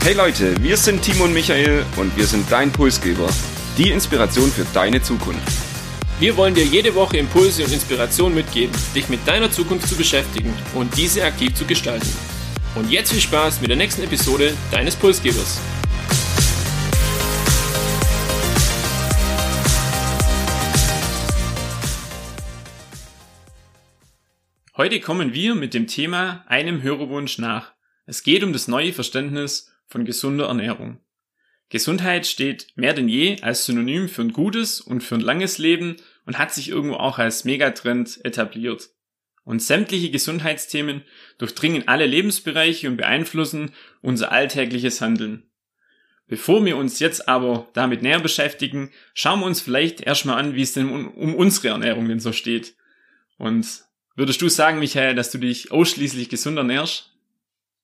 Hey Leute, wir sind Timo und Michael und wir sind dein Pulsgeber. Die Inspiration für deine Zukunft. Wir wollen dir jede Woche Impulse und Inspiration mitgeben, dich mit deiner Zukunft zu beschäftigen und diese aktiv zu gestalten. Und jetzt viel Spaß mit der nächsten Episode deines Pulsgebers. Heute kommen wir mit dem Thema einem Hörerwunsch nach. Es geht um das neue Verständnis von gesunder Ernährung. Gesundheit steht mehr denn je als Synonym für ein gutes und für ein langes Leben und hat sich irgendwo auch als Megatrend etabliert. Und sämtliche Gesundheitsthemen durchdringen alle Lebensbereiche und beeinflussen unser alltägliches Handeln. Bevor wir uns jetzt aber damit näher beschäftigen, schauen wir uns vielleicht erstmal an, wie es denn um, unsere Ernährung denn so steht. Und Würdest du sagen, Michael, dass du dich ausschließlich gesund ernährst?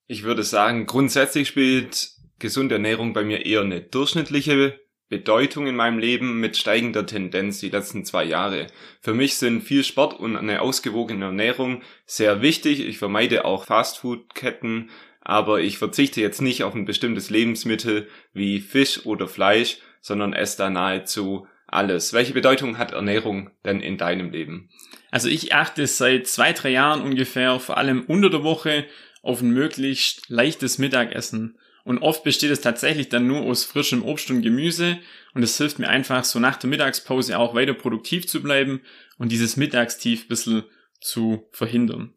Ich würde sagen, grundsätzlich spielt gesunde Ernährung bei mir eher eine durchschnittliche Bedeutung in meinem Leben mit steigender Tendenz die letzten zwei Jahre. Für mich sind viel Sport und eine ausgewogene Ernährung sehr wichtig. Ich vermeide auch Fastfood-Ketten, aber ich verzichte jetzt nicht auf ein bestimmtes Lebensmittel wie Fisch oder Fleisch, sondern esse da nahezu alles. Welche Bedeutung hat Ernährung denn in deinem Leben? Also ich achte seit zwei, drei Jahren ungefähr, vor allem unter der Woche, auf ein möglichst leichtes Mittagessen. Und oft besteht es tatsächlich dann nur aus frischem Obst und Gemüse. Und es hilft mir einfach, so nach der Mittagspause auch weiter produktiv zu bleiben und dieses Mittagstief ein bisschen zu verhindern.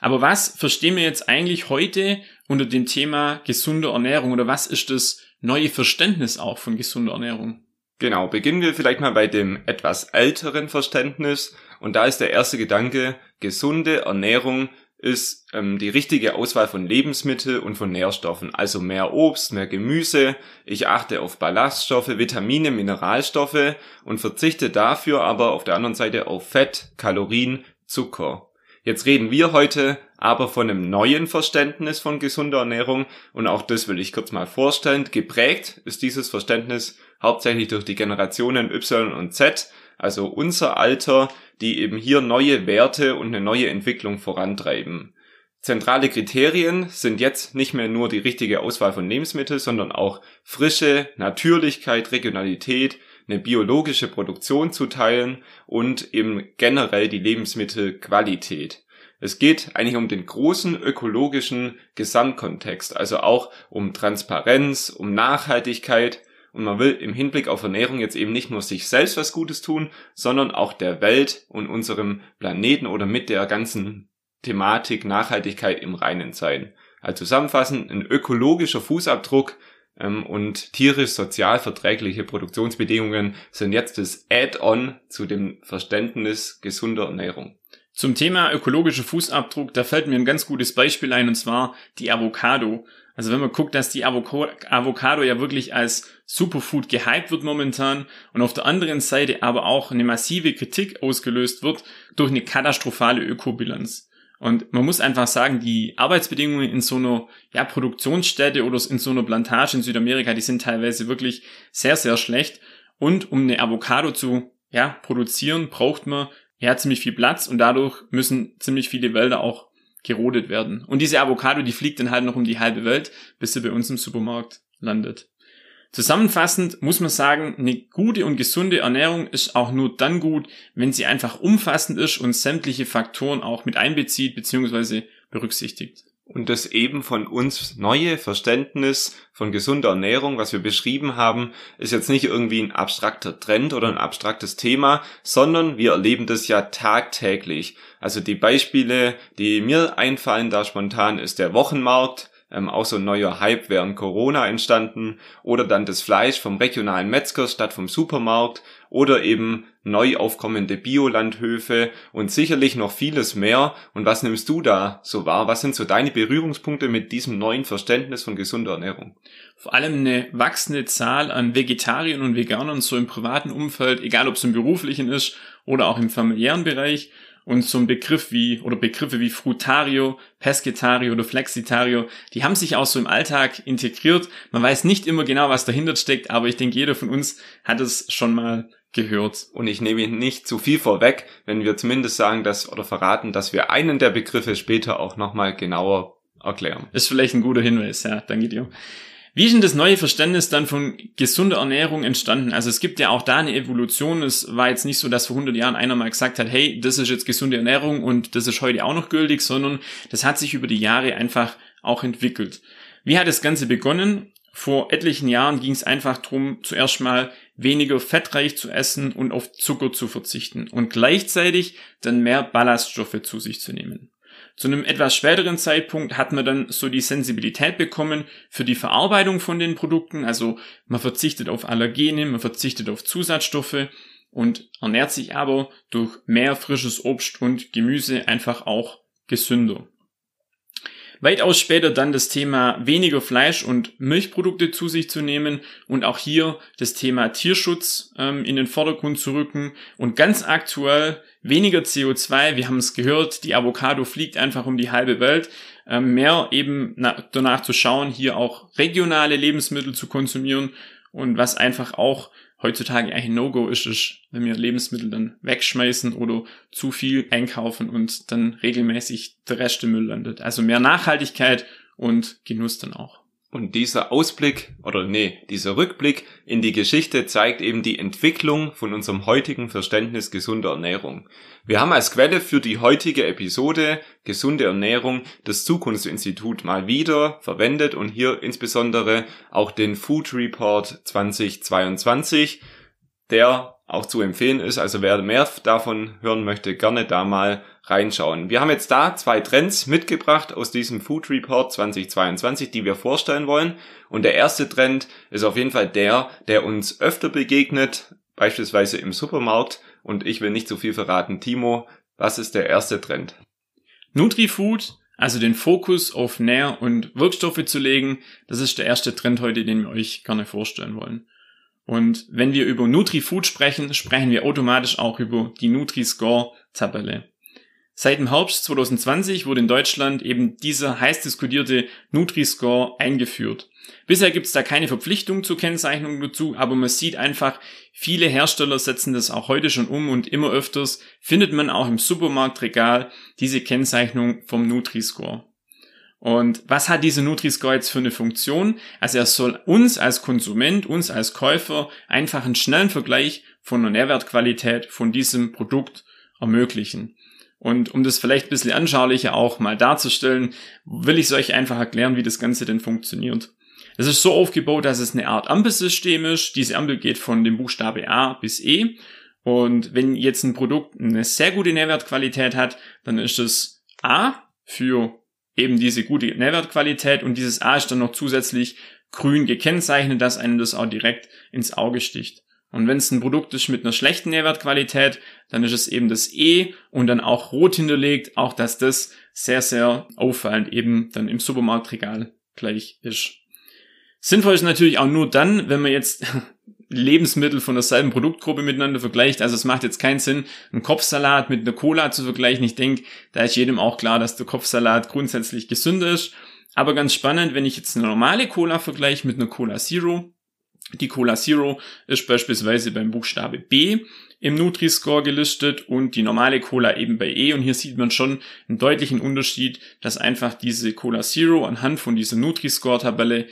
Aber was verstehen wir jetzt eigentlich heute unter dem Thema gesunde Ernährung oder was ist das neue Verständnis auch von gesunder Ernährung? Genau, beginnen wir vielleicht mal bei dem etwas älteren Verständnis, und da ist der erste Gedanke, gesunde Ernährung ist ähm, die richtige Auswahl von Lebensmitteln und von Nährstoffen. Also mehr Obst, mehr Gemüse. Ich achte auf Ballaststoffe, Vitamine, Mineralstoffe und verzichte dafür aber auf der anderen Seite auf Fett, Kalorien, Zucker. Jetzt reden wir heute aber von einem neuen Verständnis von gesunder Ernährung und auch das will ich kurz mal vorstellen. Geprägt ist dieses Verständnis hauptsächlich durch die Generationen Y und Z, also unser Alter, die eben hier neue Werte und eine neue Entwicklung vorantreiben. Zentrale Kriterien sind jetzt nicht mehr nur die richtige Auswahl von Lebensmitteln, sondern auch Frische, Natürlichkeit, Regionalität, eine biologische Produktion zu teilen und eben generell die Lebensmittelqualität. Es geht eigentlich um den großen ökologischen Gesamtkontext, also auch um Transparenz, um Nachhaltigkeit, und man will im Hinblick auf Ernährung jetzt eben nicht nur sich selbst was Gutes tun, sondern auch der Welt und unserem Planeten oder mit der ganzen Thematik Nachhaltigkeit im Reinen sein. Also zusammenfassend, ein ökologischer Fußabdruck ähm, und tierisch sozial verträgliche Produktionsbedingungen sind jetzt das Add-on zu dem Verständnis gesunder Ernährung. Zum Thema ökologischer Fußabdruck, da fällt mir ein ganz gutes Beispiel ein, und zwar die Avocado. Also wenn man guckt, dass die Avocado ja wirklich als Superfood gehypt wird momentan und auf der anderen Seite aber auch eine massive Kritik ausgelöst wird durch eine katastrophale Ökobilanz. Und man muss einfach sagen, die Arbeitsbedingungen in so einer ja, Produktionsstätte oder in so einer Plantage in Südamerika, die sind teilweise wirklich sehr, sehr schlecht. Und um eine Avocado zu ja, produzieren, braucht man ja ziemlich viel Platz und dadurch müssen ziemlich viele Wälder auch gerodet werden. Und diese Avocado, die fliegt dann halt noch um die halbe Welt, bis sie bei uns im Supermarkt landet. Zusammenfassend muss man sagen, eine gute und gesunde Ernährung ist auch nur dann gut, wenn sie einfach umfassend ist und sämtliche Faktoren auch mit einbezieht bzw. berücksichtigt. Und das eben von uns neue Verständnis von gesunder Ernährung, was wir beschrieben haben, ist jetzt nicht irgendwie ein abstrakter Trend oder ein abstraktes Thema, sondern wir erleben das ja tagtäglich. Also die Beispiele, die mir einfallen da spontan, ist der Wochenmarkt, ähm, auch so ein neuer Hype während Corona entstanden, oder dann das Fleisch vom regionalen Metzger statt vom Supermarkt, oder eben neu aufkommende Biolandhöfe und sicherlich noch vieles mehr. Und was nimmst du da so wahr? Was sind so deine Berührungspunkte mit diesem neuen Verständnis von gesunder Ernährung? Vor allem eine wachsende Zahl an Vegetariern und Veganern so im privaten Umfeld, egal ob es im beruflichen ist oder auch im familiären Bereich. Und so ein Begriff wie, oder Begriffe wie Frutario, Pescetario oder Flexitario, die haben sich auch so im Alltag integriert. Man weiß nicht immer genau, was dahinter steckt, aber ich denke, jeder von uns hat es schon mal gehört. Und ich nehme nicht zu viel vorweg, wenn wir zumindest sagen, dass, oder verraten, dass wir einen der Begriffe später auch nochmal genauer erklären. Ist vielleicht ein guter Hinweis, ja, danke dir. Wie ist denn das neue Verständnis dann von gesunder Ernährung entstanden? Also es gibt ja auch da eine Evolution. Es war jetzt nicht so, dass vor 100 Jahren einer mal gesagt hat, hey, das ist jetzt gesunde Ernährung und das ist heute auch noch gültig, sondern das hat sich über die Jahre einfach auch entwickelt. Wie hat das Ganze begonnen? Vor etlichen Jahren ging es einfach darum, zuerst mal weniger fettreich zu essen und auf Zucker zu verzichten und gleichzeitig dann mehr Ballaststoffe zu sich zu nehmen. Zu einem etwas späteren Zeitpunkt hat man dann so die Sensibilität bekommen für die Verarbeitung von den Produkten. Also man verzichtet auf Allergene, man verzichtet auf Zusatzstoffe und ernährt sich aber durch mehr frisches Obst und Gemüse einfach auch gesünder. Weitaus später dann das Thema weniger Fleisch und Milchprodukte zu sich zu nehmen und auch hier das Thema Tierschutz ähm, in den Vordergrund zu rücken und ganz aktuell weniger CO2. Wir haben es gehört, die Avocado fliegt einfach um die halbe Welt. Ähm, mehr eben danach zu schauen, hier auch regionale Lebensmittel zu konsumieren und was einfach auch heutzutage eigentlich ein No-Go ist, ist, wenn wir Lebensmittel dann wegschmeißen oder zu viel einkaufen und dann regelmäßig der Rest im Müll landet. Also mehr Nachhaltigkeit und Genuss dann auch. Und dieser Ausblick oder nee, dieser Rückblick in die Geschichte zeigt eben die Entwicklung von unserem heutigen Verständnis gesunder Ernährung. Wir haben als Quelle für die heutige Episode gesunde Ernährung das Zukunftsinstitut mal wieder verwendet und hier insbesondere auch den Food Report 2022, der auch zu empfehlen ist. Also wer mehr davon hören möchte, gerne da mal reinschauen. Wir haben jetzt da zwei Trends mitgebracht aus diesem Food Report 2022, die wir vorstellen wollen. Und der erste Trend ist auf jeden Fall der, der uns öfter begegnet, beispielsweise im Supermarkt. Und ich will nicht zu viel verraten. Timo, was ist der erste Trend? Nutrifood, also den Fokus auf Nähr- und Wirkstoffe zu legen, das ist der erste Trend heute, den wir euch gerne vorstellen wollen. Und wenn wir über Nutrifood sprechen, sprechen wir automatisch auch über die Nutri-Score-Tabelle. Seit dem Herbst 2020 wurde in Deutschland eben dieser heiß diskutierte Nutri-Score eingeführt. Bisher gibt es da keine Verpflichtung zur Kennzeichnung dazu, aber man sieht einfach, viele Hersteller setzen das auch heute schon um und immer öfters findet man auch im Supermarktregal diese Kennzeichnung vom Nutri-Score. Und was hat diese Nutri-Score jetzt für eine Funktion? Also er soll uns als Konsument, uns als Käufer einfach einen schnellen Vergleich von der Nährwertqualität von diesem Produkt ermöglichen. Und um das vielleicht ein bisschen anschaulicher auch mal darzustellen, will ich es euch einfach erklären, wie das Ganze denn funktioniert. Es ist so aufgebaut, dass es eine Art Ampelsystem ist. Diese Ampel geht von dem Buchstabe A bis E. Und wenn jetzt ein Produkt eine sehr gute Nährwertqualität hat, dann ist es A für eben diese gute Nährwertqualität und dieses A ist dann noch zusätzlich grün gekennzeichnet, dass einem das auch direkt ins Auge sticht. Und wenn es ein Produkt ist mit einer schlechten Nährwertqualität, dann ist es eben das E und dann auch rot hinterlegt, auch dass das sehr, sehr auffallend eben dann im Supermarktregal gleich ist. Sinnvoll ist natürlich auch nur dann, wenn man jetzt Lebensmittel von derselben Produktgruppe miteinander vergleicht. Also es macht jetzt keinen Sinn, einen Kopfsalat mit einer Cola zu vergleichen. Ich denke, da ist jedem auch klar, dass der Kopfsalat grundsätzlich gesünder ist. Aber ganz spannend, wenn ich jetzt eine normale Cola vergleiche mit einer Cola Zero, die Cola Zero ist beispielsweise beim Buchstabe B im Nutri-Score gelistet und die normale Cola eben bei E. Und hier sieht man schon einen deutlichen Unterschied, dass einfach diese Cola Zero anhand von dieser Nutri-Score-Tabelle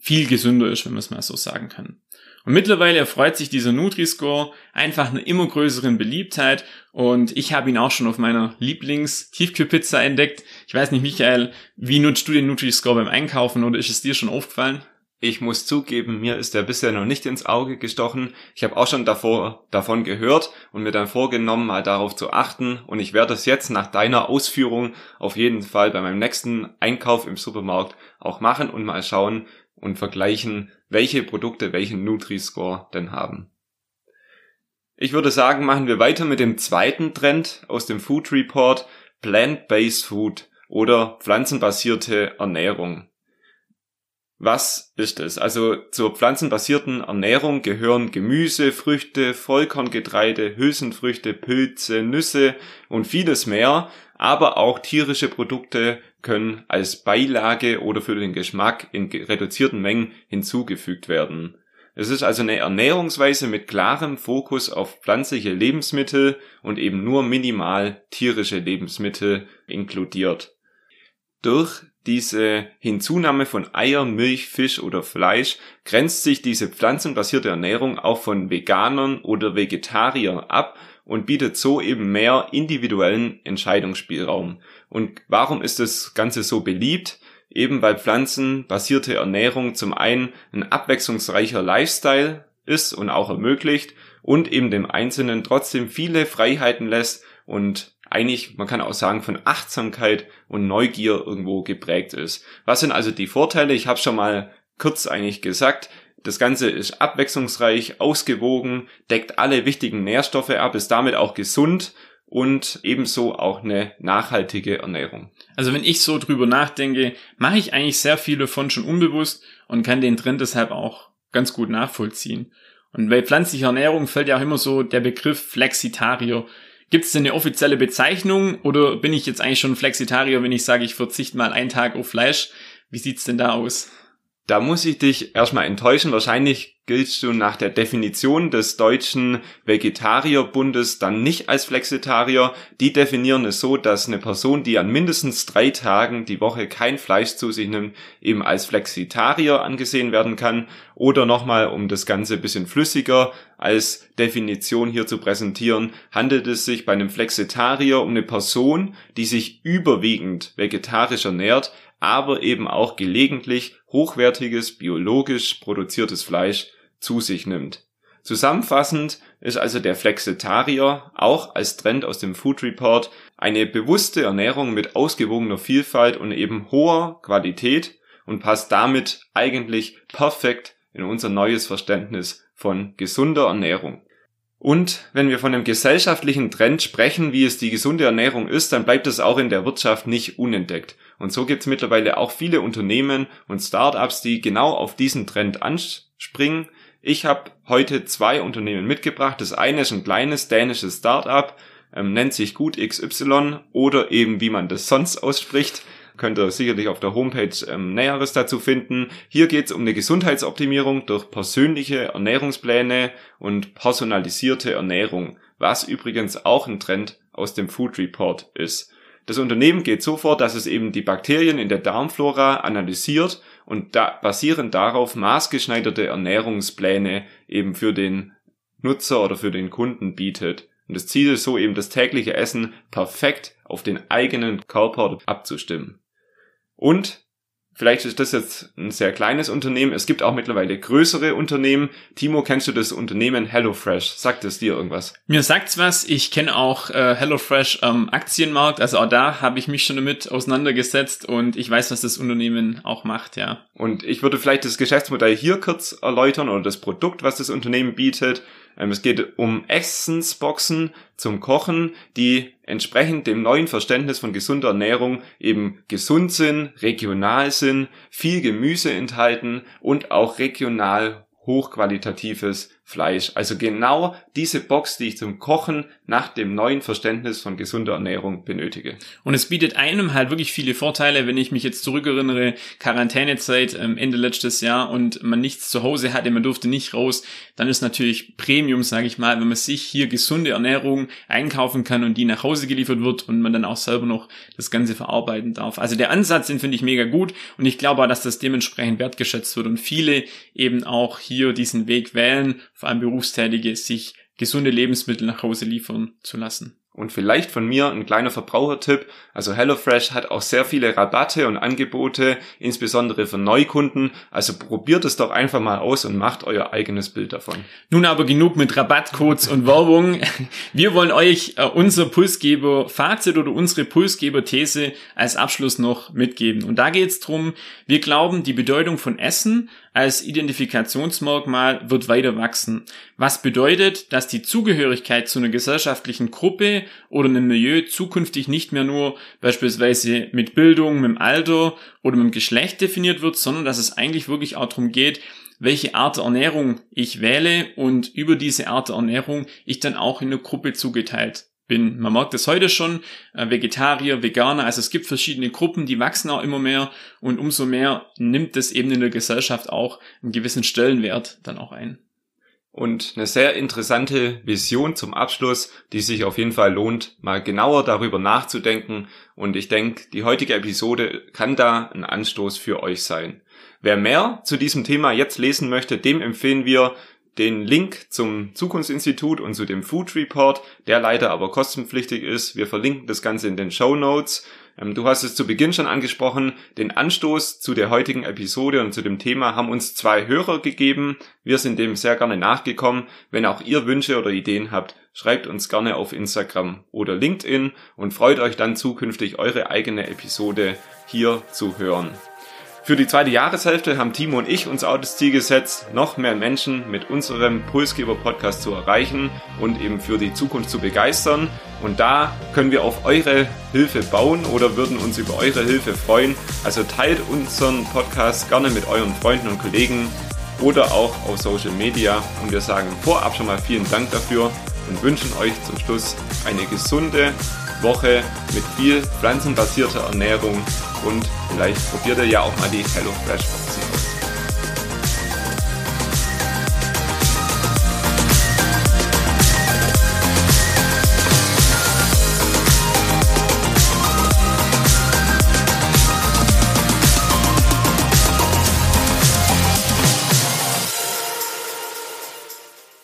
viel gesünder ist, wenn man es mal so sagen kann. Und mittlerweile erfreut sich dieser Nutri-Score einfach einer immer größeren Beliebtheit und ich habe ihn auch schon auf meiner Lieblings-Tiefkühlpizza entdeckt. Ich weiß nicht, Michael, wie nutzt du den Nutri-Score beim Einkaufen oder ist es dir schon aufgefallen? Ich muss zugeben, mir ist der bisher noch nicht ins Auge gestochen. Ich habe auch schon davor davon gehört und mir dann vorgenommen, mal darauf zu achten. Und ich werde es jetzt nach deiner Ausführung auf jeden Fall bei meinem nächsten Einkauf im Supermarkt auch machen und mal schauen und vergleichen, welche Produkte welchen Nutri-Score denn haben. Ich würde sagen, machen wir weiter mit dem zweiten Trend aus dem Food Report, Plant-Based Food oder pflanzenbasierte Ernährung. Was ist es? Also zur pflanzenbasierten Ernährung gehören Gemüse, Früchte, Vollkorngetreide, Hülsenfrüchte, Pilze, Nüsse und vieles mehr, aber auch tierische Produkte können als Beilage oder für den Geschmack in reduzierten Mengen hinzugefügt werden. Es ist also eine Ernährungsweise mit klarem Fokus auf pflanzliche Lebensmittel und eben nur minimal tierische Lebensmittel inkludiert. durch diese Hinzunahme von Eier, Milch, Fisch oder Fleisch grenzt sich diese pflanzenbasierte Ernährung auch von Veganern oder Vegetariern ab und bietet so eben mehr individuellen Entscheidungsspielraum. Und warum ist das Ganze so beliebt? Eben weil pflanzenbasierte Ernährung zum einen ein abwechslungsreicher Lifestyle ist und auch ermöglicht und eben dem Einzelnen trotzdem viele Freiheiten lässt und eigentlich, man kann auch sagen, von Achtsamkeit und Neugier irgendwo geprägt ist. Was sind also die Vorteile? Ich habe schon mal kurz eigentlich gesagt. Das Ganze ist abwechslungsreich, ausgewogen, deckt alle wichtigen Nährstoffe ab, ist damit auch gesund und ebenso auch eine nachhaltige Ernährung. Also wenn ich so drüber nachdenke, mache ich eigentlich sehr viel davon schon unbewusst und kann den Trend deshalb auch ganz gut nachvollziehen. Und bei pflanzlicher Ernährung fällt ja auch immer so der Begriff Flexitarier. Gibt es denn eine offizielle Bezeichnung oder bin ich jetzt eigentlich schon Flexitarier, wenn ich sage, ich verzichte mal einen Tag auf Fleisch? Wie sieht's denn da aus? Da muss ich dich erstmal enttäuschen. Wahrscheinlich giltst du nach der Definition des deutschen Vegetarierbundes dann nicht als Flexitarier. Die definieren es so, dass eine Person, die an mindestens drei Tagen die Woche kein Fleisch zu sich nimmt, eben als Flexitarier angesehen werden kann. Oder nochmal, um das Ganze ein bisschen flüssiger als Definition hier zu präsentieren, handelt es sich bei einem Flexitarier um eine Person, die sich überwiegend vegetarisch ernährt, aber eben auch gelegentlich hochwertiges, biologisch produziertes Fleisch zu sich nimmt. Zusammenfassend ist also der Flexitarier auch als Trend aus dem Food Report eine bewusste Ernährung mit ausgewogener Vielfalt und eben hoher Qualität und passt damit eigentlich perfekt in unser neues Verständnis von gesunder Ernährung. Und wenn wir von einem gesellschaftlichen Trend sprechen, wie es die gesunde Ernährung ist, dann bleibt es auch in der Wirtschaft nicht unentdeckt. Und so gibt es mittlerweile auch viele Unternehmen und Startups, die genau auf diesen Trend anspringen. Ich habe heute zwei Unternehmen mitgebracht. Das eine ist ein kleines dänisches Startup, ähm, nennt sich Gut XY oder eben wie man das sonst ausspricht könnt ihr sicherlich auf der Homepage ähm, Näheres dazu finden. Hier geht es um eine Gesundheitsoptimierung durch persönliche Ernährungspläne und personalisierte Ernährung, was übrigens auch ein Trend aus dem Food Report ist. Das Unternehmen geht so vor, dass es eben die Bakterien in der Darmflora analysiert und da, basierend darauf maßgeschneiderte Ernährungspläne eben für den Nutzer oder für den Kunden bietet. Und das Ziel ist so eben das tägliche Essen perfekt auf den eigenen Körper abzustimmen. Und vielleicht ist das jetzt ein sehr kleines Unternehmen. Es gibt auch mittlerweile größere Unternehmen. Timo, kennst du das Unternehmen HelloFresh? Sagt es dir irgendwas? Mir sagt's was. Ich kenne auch äh, HelloFresh am Aktienmarkt. Also auch da habe ich mich schon damit auseinandergesetzt und ich weiß, was das Unternehmen auch macht, ja. Und ich würde vielleicht das Geschäftsmodell hier kurz erläutern oder das Produkt, was das Unternehmen bietet. Ähm, es geht um Essensboxen zum Kochen, die entsprechend dem neuen Verständnis von gesunder Ernährung eben gesund sind, regional sind, viel Gemüse enthalten und auch regional hochqualitatives Fleisch. Also genau diese Box, die ich zum Kochen nach dem neuen Verständnis von gesunder Ernährung benötige. Und es bietet einem halt wirklich viele Vorteile, wenn ich mich jetzt zurückerinnere, Quarantänezeit ähm, Ende letztes Jahr und man nichts zu Hause hatte, man durfte nicht raus, dann ist natürlich Premium, sage ich mal, wenn man sich hier gesunde Ernährung einkaufen kann und die nach Hause geliefert wird und man dann auch selber noch das Ganze verarbeiten darf. Also der Ansatz, den finde ich mega gut und ich glaube auch, dass das dementsprechend wertgeschätzt wird und viele eben auch hier diesen Weg wählen, vor allem Berufstätige, sich gesunde Lebensmittel nach Hause liefern zu lassen. Und vielleicht von mir ein kleiner Verbrauchertipp. Also HelloFresh hat auch sehr viele Rabatte und Angebote, insbesondere für Neukunden. Also probiert es doch einfach mal aus und macht euer eigenes Bild davon. Nun aber genug mit Rabattcodes und Werbung. Wir wollen euch äh, unser Pulsgeber-Fazit oder unsere Pulsgeber-These als Abschluss noch mitgeben. Und da geht es darum, wir glauben, die Bedeutung von Essen als Identifikationsmerkmal wird weiter wachsen. Was bedeutet, dass die Zugehörigkeit zu einer gesellschaftlichen Gruppe oder einem Milieu zukünftig nicht mehr nur beispielsweise mit Bildung, mit dem Alter oder mit dem Geschlecht definiert wird, sondern dass es eigentlich wirklich auch darum geht, welche Art der Ernährung ich wähle und über diese Art der Ernährung ich dann auch in eine Gruppe zugeteilt bin. Man merkt es heute schon, äh, Vegetarier, Veganer, also es gibt verschiedene Gruppen, die wachsen auch immer mehr und umso mehr nimmt es eben in der Gesellschaft auch einen gewissen Stellenwert dann auch ein. und eine sehr interessante Vision zum Abschluss, die sich auf jeden Fall lohnt, mal genauer darüber nachzudenken. Und ich denke, die heutige Episode kann da ein Anstoß für euch sein. Wer mehr zu diesem Thema jetzt lesen möchte, dem empfehlen wir den Link zum Zukunftsinstitut und zu dem Food Report, der leider aber kostenpflichtig ist. Wir verlinken das Ganze in den Show Notes. Ähm, du hast es zu Beginn schon angesprochen. Den Anstoß zu der heutigen Episode und zu dem Thema haben uns zwei Hörer gegeben. Wir sind dem sehr gerne nachgekommen. Wenn auch ihr Wünsche oder Ideen habt, schreibt uns gerne auf Instagram oder LinkedIn und freut euch dann zukünftig eure eigene Episode hier zu hören. Für die zweite Jahreshälfte haben Timo und ich uns auch das Ziel gesetzt, noch mehr Menschen mit unserem Pulsgeber-Podcast zu erreichen und eben für die Zukunft zu begeistern. Und da können wir auf eure Hilfe bauen oder würden uns über eure Hilfe freuen. Also teilt unseren Podcast gerne mit euren Freunden und Kollegen oder auch auf Social Media. Und wir sagen vorab schon mal vielen Dank dafür und wünschen euch zum Schluss eine gesunde Woche mit viel pflanzenbasierter Ernährung und vielleicht probiert ihr ja auch mal die HelloFresh Option.